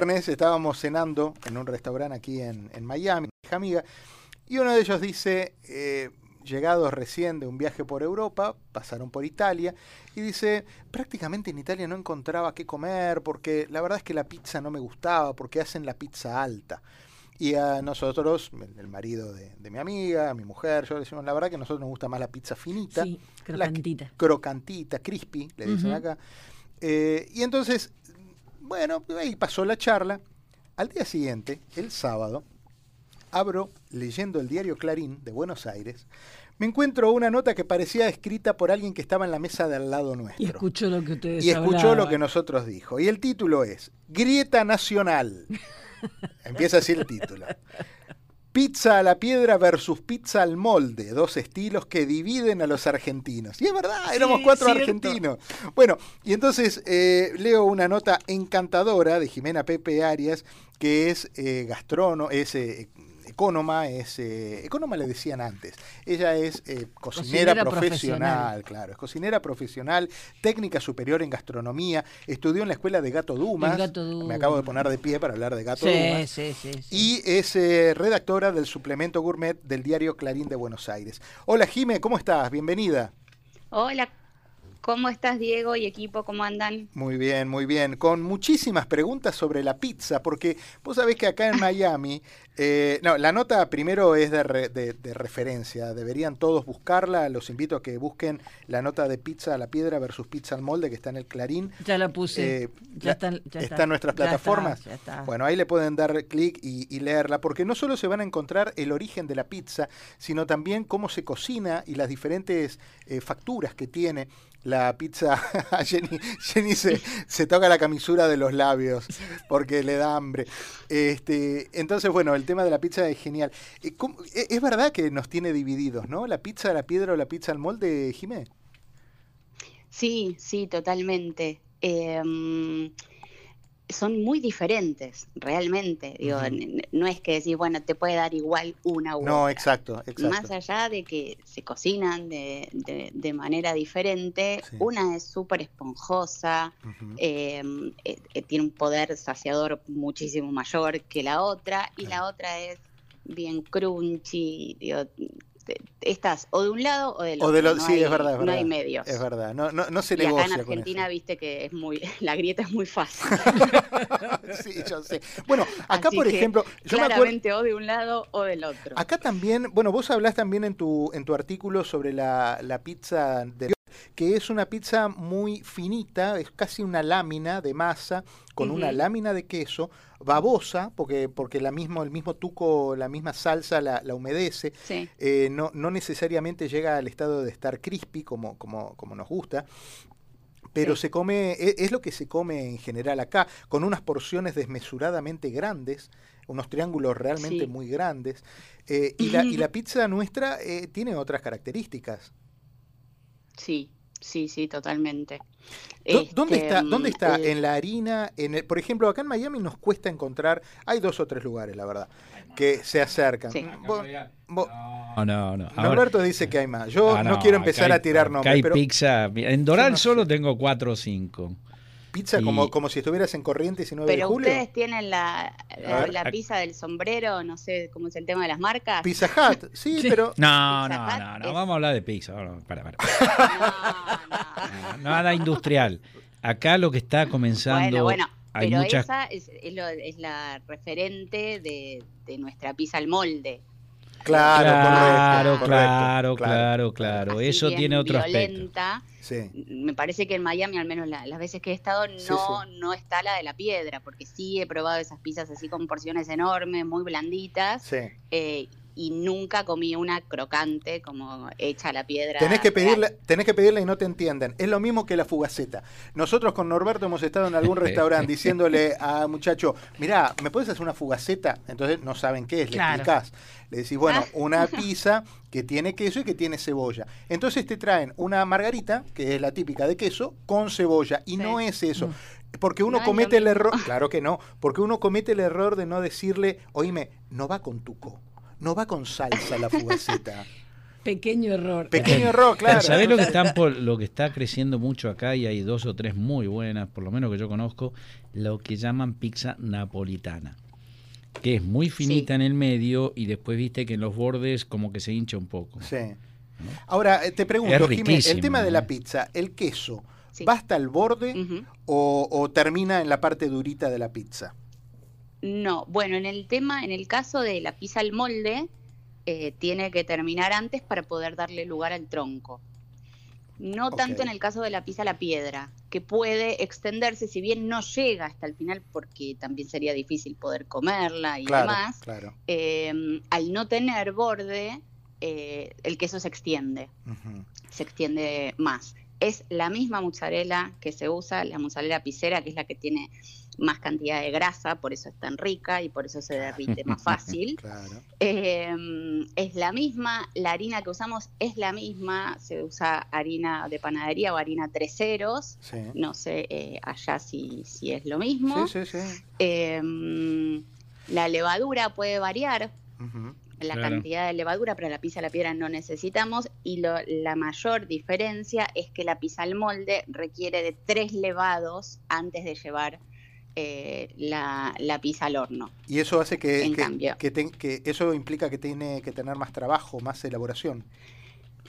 viernes estábamos cenando en un restaurante aquí en, en Miami, hija amiga, y uno de ellos dice, eh, llegados recién de un viaje por Europa, pasaron por Italia, y dice, prácticamente en Italia no encontraba qué comer, porque la verdad es que la pizza no me gustaba, porque hacen la pizza alta. Y a nosotros, el marido de, de mi amiga, mi mujer, yo le decimos, la verdad que a nosotros nos gusta más la pizza finita. Sí, la crocantita. crocantita, crispy, le dicen Ujú. acá. Eh, y entonces, bueno, ahí pasó la charla. Al día siguiente, el sábado, abro leyendo el diario Clarín de Buenos Aires. Me encuentro una nota que parecía escrita por alguien que estaba en la mesa de al lado nuestro. Y escuchó lo que ustedes Y escuchó lo que nosotros dijo. Y el título es Grieta Nacional. Empieza así el título. Pizza a la piedra versus pizza al molde, dos estilos que dividen a los argentinos. Y es verdad, éramos Sí, cuatro cierto. argentinos. Bueno, y entonces eh, leo una nota encantadora de Jimena Pepe Arias, que es eh, gastrónomo, es eh, ecónoma, es eh, ecónoma le decían antes. Ella es eh, cocinera, Cocinera profesional, profesional. claro, es cocinera profesional, técnica superior en gastronomía, estudió en la escuela de Gato Dumas. El Gato Dumas. Me acabo de poner de pie para hablar de Gato Sí, Dumas. sí, sí, sí. Y es eh, redactora del suplemento gourmet del diario Clarín de Buenos Aires. Hola Jime, ¿cómo estás? Bienvenida. Hola, ¿cómo estás Diego y equipo? ¿Cómo andan? Muy bien, muy bien. Con muchísimas preguntas sobre la pizza, porque vos sabés que acá en Miami, eh, no, la nota primero es de, re- de- de referencia, deberían todos buscarla, los invito a que busquen la nota de pizza a la piedra versus pizza al molde que está en el Clarín. Ya la puse. Eh, ya la- está, ya está en nuestras Ya está, plataformas. ya está. Bueno, ahí le pueden dar clic y, y leerla, porque no solo se van a encontrar el origen de la pizza, sino también cómo se cocina y las diferentes eh, facturas que tiene la pizza. Jenny, Jenny se, toca la camisura de los labios porque le da hambre. Este, entonces, bueno, el tema de la pizza es genial. Eh, ¿cómo- eh, Es verdad que nos tiene divididos, ¿no? La pizza a la piedra o la pizza al molde, Jimé. Sí, sí, totalmente. Em, son muy diferentes, realmente. Digo, no es que decir, bueno, te puede dar igual una u No, otra. exacto, exacto. Más allá de que se cocinan de, de- de manera diferente, Sí. una es súper esponjosa, em, eh, eh, tiene un poder saciador muchísimo mayor que la otra, y Claro. la otra es bien crunchy, digo, estás o de un lado o del O otro. de lo- no sí, hay, es verdad, es No hay verdad. medios. Es verdad, no, no, no se Y acá negocia en con Argentina, eso. viste que es muy, la grieta es muy fácil. sí, yo sé. Bueno, acá Así por ejemplo, yo me acuerdo, o de un lado o del otro. acá también, bueno, vos hablás también en tu, en tu artículo sobre la, la pizza de que es una pizza muy finita, es casi una lámina de masa con una lámina de queso, babosa, porque, porque la mismo, el mismo tuco, la misma salsa la, la humedece, Sí. eh, no, no necesariamente llega al estado de estar crispy como, como, como nos gusta. Pero Sí. se come, e- es, lo que se come en general acá, con unas porciones desmesuradamente grandes, unos triángulos realmente Sí. muy grandes. eh, y, la, y la pizza nuestra eh, tiene otras características. Sí, sí, sí, totalmente. ¿Dó- ¿Dónde Este, está? ¿Dónde está? eh, En la harina, en el, por ejemplo, acá en Miami nos cuesta encontrar, hay dos o tres lugares, la verdad, que se acercan. Sí. Vos- No, no, no. Ahora- Norberto dice que hay más. Yo Ah, no, quiero empezar hay- a tirar nombres, hay pero pizza. En Doral no solo sé. tengo cuatro o cinco. Pizza y- como, como si estuvieras en Corrientes y 9 de Pero julio. ustedes tienen la, la, pizza del sombrero, no sé cómo es el tema de las marcas. Pizza Hut, sí, Sí. pero No, no, no, no. es- Vamos a hablar de pizza. Vamos, para, para. No, no. No, Nada industrial. Acá lo que está comenzando. Bueno, bueno, hay pero muchas. esa es, es lo- es la referente de, de nuestra pizza al molde. Claro, Claro, correcto, claro, correcto, claro, claro. Así Eso tiene otro aspecto. violenta. Sí. Me parece que en Miami, al menos la- las veces que he estado, no, Sí, no está la de la piedra, porque sí he probado esas pizzas así con porciones enormes, muy blanditas, Sí. eh, y nunca comí una crocante como hecha a la piedra. Tenés que, real. pedirle, tenés que pedirle y no te entienden. Es lo mismo que la fugaceta. Nosotros con Norberto hemos estado en algún restaurante diciéndole a muchacho, mirá, ¿me puedes hacer una fugaceta? Entonces no saben qué es, le Claro. explicás. Le decís, bueno, Ah. una pizza que tiene queso y que tiene cebolla. Entonces te traen una margarita, que es la típica de queso, con cebolla. Y Sí. no es eso. Mm. Porque uno No comete el error, claro que no, porque uno comete el error de no decirle, oíme, no va con tuco, no va con salsa la fugaceta. Pequeño error. Pequeño error, claro. ¿Sabés lo que, están por- lo que está creciendo mucho acá? Y hay dos o tres muy buenas, por lo menos que yo conozco, lo que llaman pizza napolitana. Que es muy finita Sí. en el medio y después viste que en los bordes como que se hincha un poco. Sí. Ahora, eh, te pregunto, Es Jimé, el tema de la ¿eh? pizza, ¿el queso Sí. va hasta el borde o, o termina en la parte durita de la pizza? No, bueno, en el tema, en el caso de la pizza al molde, eh, tiene que terminar antes para poder darle lugar al tronco. No tanto en el caso de la pizza a la piedra, que puede extenderse, si bien no llega hasta el final, porque también sería difícil poder comerla y Claro, demás, claro. eh, al no tener borde, eh, el queso se extiende, se extiende más. Es la misma mozzarella que se usa, la mozzarella pisera, que es la que tiene más cantidad de grasa, por eso es tan rica y por eso se derrite más fácil. Claro. Eh, es la misma, la harina que usamos es la misma, se usa harina de panadería o harina tres ceros, Sí. no sé eh, allá si, si es lo mismo. Sí, sí, sí. Eh, la levadura puede variar, la Claro. cantidad de levadura, pero la pizza a la piedra no necesitamos. Y lo- la mayor diferencia es que la pizza al molde requiere de tres levados antes de llevar eh, la, la pizza al horno. Y eso hace que, En que- cambio. que ten- que eso implica que tiene que tener más trabajo, más elaboración.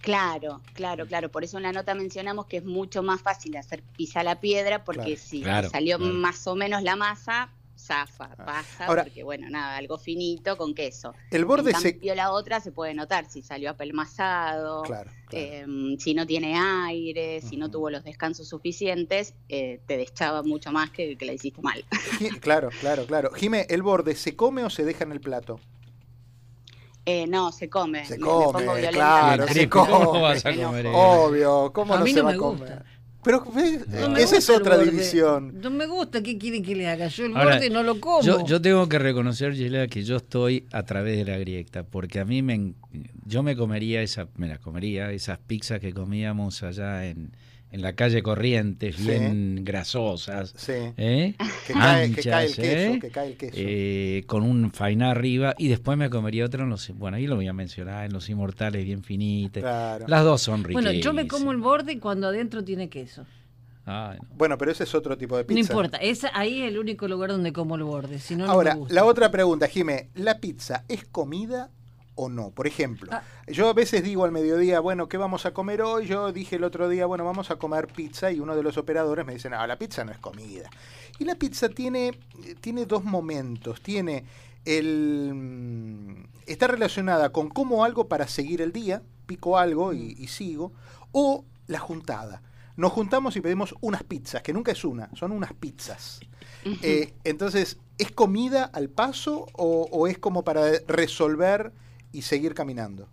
Claro, claro, claro. Por eso en la nota mencionamos que es mucho más fácil hacer pizza a la piedra, porque Claro. si Claro, salió claro. más o menos la masa, zafa, Ah. pasa, Ahora- porque bueno, nada, algo finito con queso. El borde en se... la otra se puede notar si salió apelmazado, Claro, claro. eh, si no tiene aire, si no tuvo los descansos suficientes, eh, te deschaba mucho más que que la hiciste mal. Claro, claro, claro. Jimé, ¿el borde se come o se deja en el plato? Eh, no, se come. Se Me- me come, pongo claro, se ¿Cómo vas a Me comer? Obvio, ¿cómo A no mí se no va me a comer? gusta. Pero ¿ves? No me esa es otra división. No me gusta, ¿qué quieren que le haga? Yo el Ahora, borde no lo como. Yo, yo tengo que reconocer, Gisela, que yo estoy a través de la grieta, porque a mí me, en- yo me comería esa, me las comería esas pizzas que comíamos allá en, en la calle Corrientes, Sí. bien grasosas, Sí. ¿eh? Que cae, que cae el Anchas, queso, ¿eh? que cae el queso. Eh, con un fainá arriba y después me comería otro, en los, bueno, ahí lo voy a mencionar, en los inmortales bien finitas. Claro. Las dos son ricas. bueno, yo me como el borde cuando adentro tiene queso. Bueno, pero ese es otro tipo de pizza. No importa, esa, ahí es el único lugar donde como el borde. Si no, no Ahora, me gusta. la otra pregunta, Jimé, ¿la pizza es comida o no? Por ejemplo, Ah. yo a veces digo al mediodía, bueno, ¿qué vamos a comer hoy? Yo dije el otro día, bueno, vamos a comer pizza y uno de los operadores me dice, no, la pizza no es comida. Y la pizza tiene, tiene dos momentos. Tiene el... mm, Está relacionada con como algo para seguir el día, pico algo y, y sigo, o la juntada. Nos juntamos y pedimos unas pizzas, que nunca es una, son unas pizzas. Eh, entonces, ¿es comida al paso o, o es como para resolver y seguir caminando?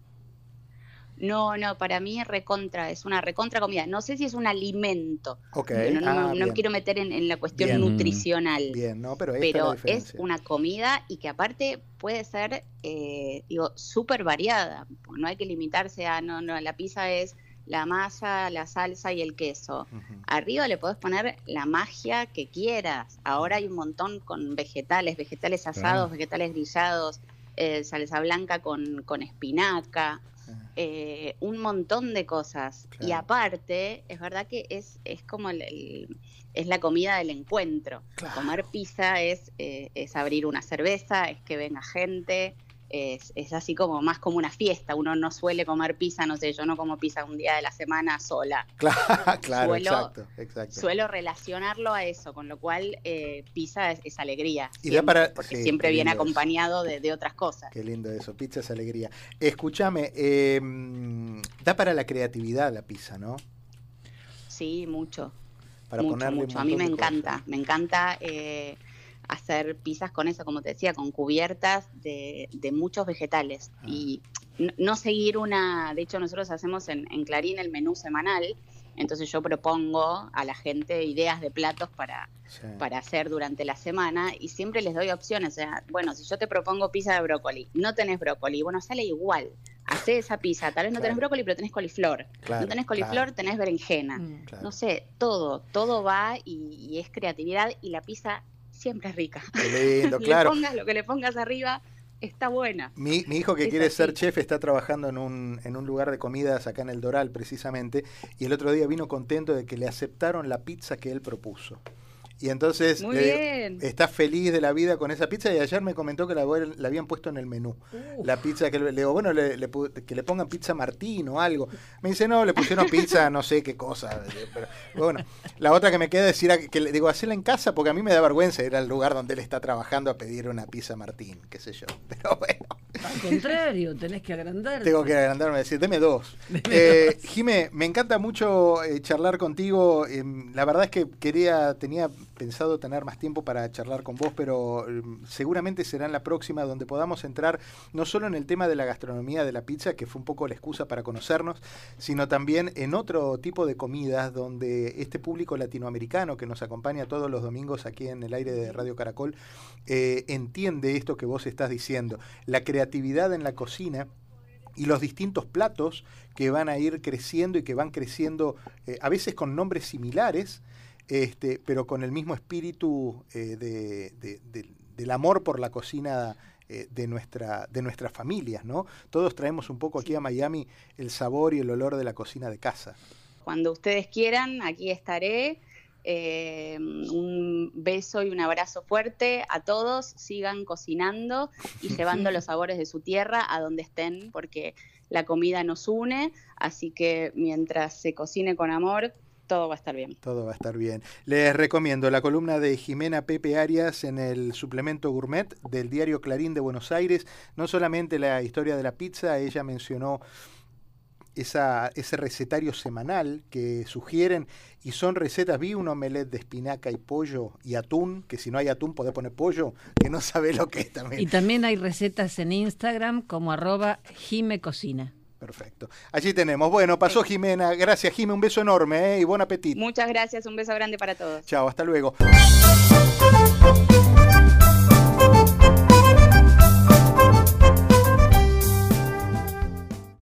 No, no, para mí es recontra, es una recontra comida. No sé si es un alimento. Ok. No, no, ah, no quiero meter en, en la cuestión Bien. nutricional. Bien, ¿no? Pero la es una comida y que aparte puede ser, eh, digo, súper variada. No hay que limitarse a, no, no, la pizza es la masa, la salsa y el queso. Arriba le podés poner la magia que quieras. Ahora hay un montón con vegetales, vegetales asados, vegetales grillados, eh, salsa blanca con, con espinaca, Ah, eh, un montón de cosas. Y aparte, es verdad que es, es como el, el- es la comida del encuentro. Claro. Comer pizza es, eh, es abrir una cerveza, es que venga gente, es, es así como más como una fiesta. Uno no suele comer pizza, no sé, yo no como pizza un día de la semana sola. Claro, claro, Suelo- exacto, exacto. Suelo relacionarlo a eso, con lo cual eh, pizza es, es alegría. Y siempre, para- porque sí, siempre viene acompañado de, de otras cosas. Qué lindo eso, pizza es alegría. Escúchame, eh, mm, da para la creatividad la pizza, ¿no? Sí, mucho. Para mucho, mucho. A mí me encanta, me encanta eh, hacer pizzas con eso, como te decía, con cubiertas de, de muchos vegetales. Ah. Y no, no seguir una, de hecho nosotros hacemos en, en Clarín el menú semanal, entonces yo propongo a la gente ideas de platos para, Sí. para hacer durante la semana y siempre les doy opciones. O sea, bueno, si yo te propongo pizza de brócoli, no tenés brócoli, bueno, sale igual. Hacé esa pizza, tal vez no tenés Claro. brócoli, pero tenés coliflor. Claro, no tenés coliflor, claro, tenés berenjena. Mm. claro. No sé, todo, todo va y, y es creatividad y la pizza siempre es rica. Qué lindo, Le claro. pongas lo que le pongas arriba, está buena. Mi, mi hijo que Es quiere así. ser chef está trabajando en un, en un lugar de comidas acá en el Doral precisamente y el otro día vino contento de que le aceptaron la pizza que él propuso. Y entonces bien. está feliz de la vida con esa pizza y ayer me comentó que la, la habían puesto en el menú. La pizza que le, le digo, bueno, le, que le pongan pizza Martín o algo. Me dice, no, le pusieron pizza, no sé qué cosa. Pero, bueno, la otra que me queda decir, que le digo, hacela en casa porque a mí me da vergüenza ir al lugar donde él está trabajando a pedir una pizza Martín, qué sé yo. Pero bueno. Al contrario, tenés que agrandar. Tengo que agrandarme decir, deme dos. Eh, Jime, me encanta mucho eh, charlar contigo. Eh, la verdad es que quería, tenía pensado tener más tiempo para charlar con vos, pero eh, seguramente será en la próxima donde podamos entrar no solo en el tema de la gastronomía de la pizza, que fue un poco la excusa para conocernos, sino también en otro tipo de comidas donde este público latinoamericano que nos acompaña todos los domingos aquí en el aire de Radio Caracol entiende esto que vos estás diciendo. La creatividad en la cocina y los distintos platos que van a ir creciendo y que van creciendo eh, a veces con nombres similares, este, pero con el mismo espíritu eh, de- de- de- del amor por la cocina eh, de, nuestra, de nuestras familias, ¿no? Todos traemos un poco aquí a Miami el sabor y el olor de la cocina de casa. Cuando ustedes quieran, aquí estaré. Eh, un beso y un abrazo fuerte a todos. Sigan cocinando y llevando los sabores de su tierra a donde estén, porque la comida nos une. Así que mientras se cocine con amor, todo va a estar bien. Todo va a estar bien. Les recomiendo la columna de Jimena Pepe Arias en el suplemento gourmet del diario Clarín de Buenos Aires. No solamente la historia de la pizza, ella mencionó esa, ese recetario semanal que sugieren y son recetas. Vi un omelette de espinaca y pollo y atún, que si no hay atún podés poner pollo, que no sabe lo que es también. Y también hay recetas en Instagram como arroba jimecocina. Perfecto. Allí tenemos. Bueno, pasó Jimena. Gracias, Jime. Un beso enorme ¿eh? y buen apetito. Muchas gracias, un beso grande para todos. Chao, hasta luego.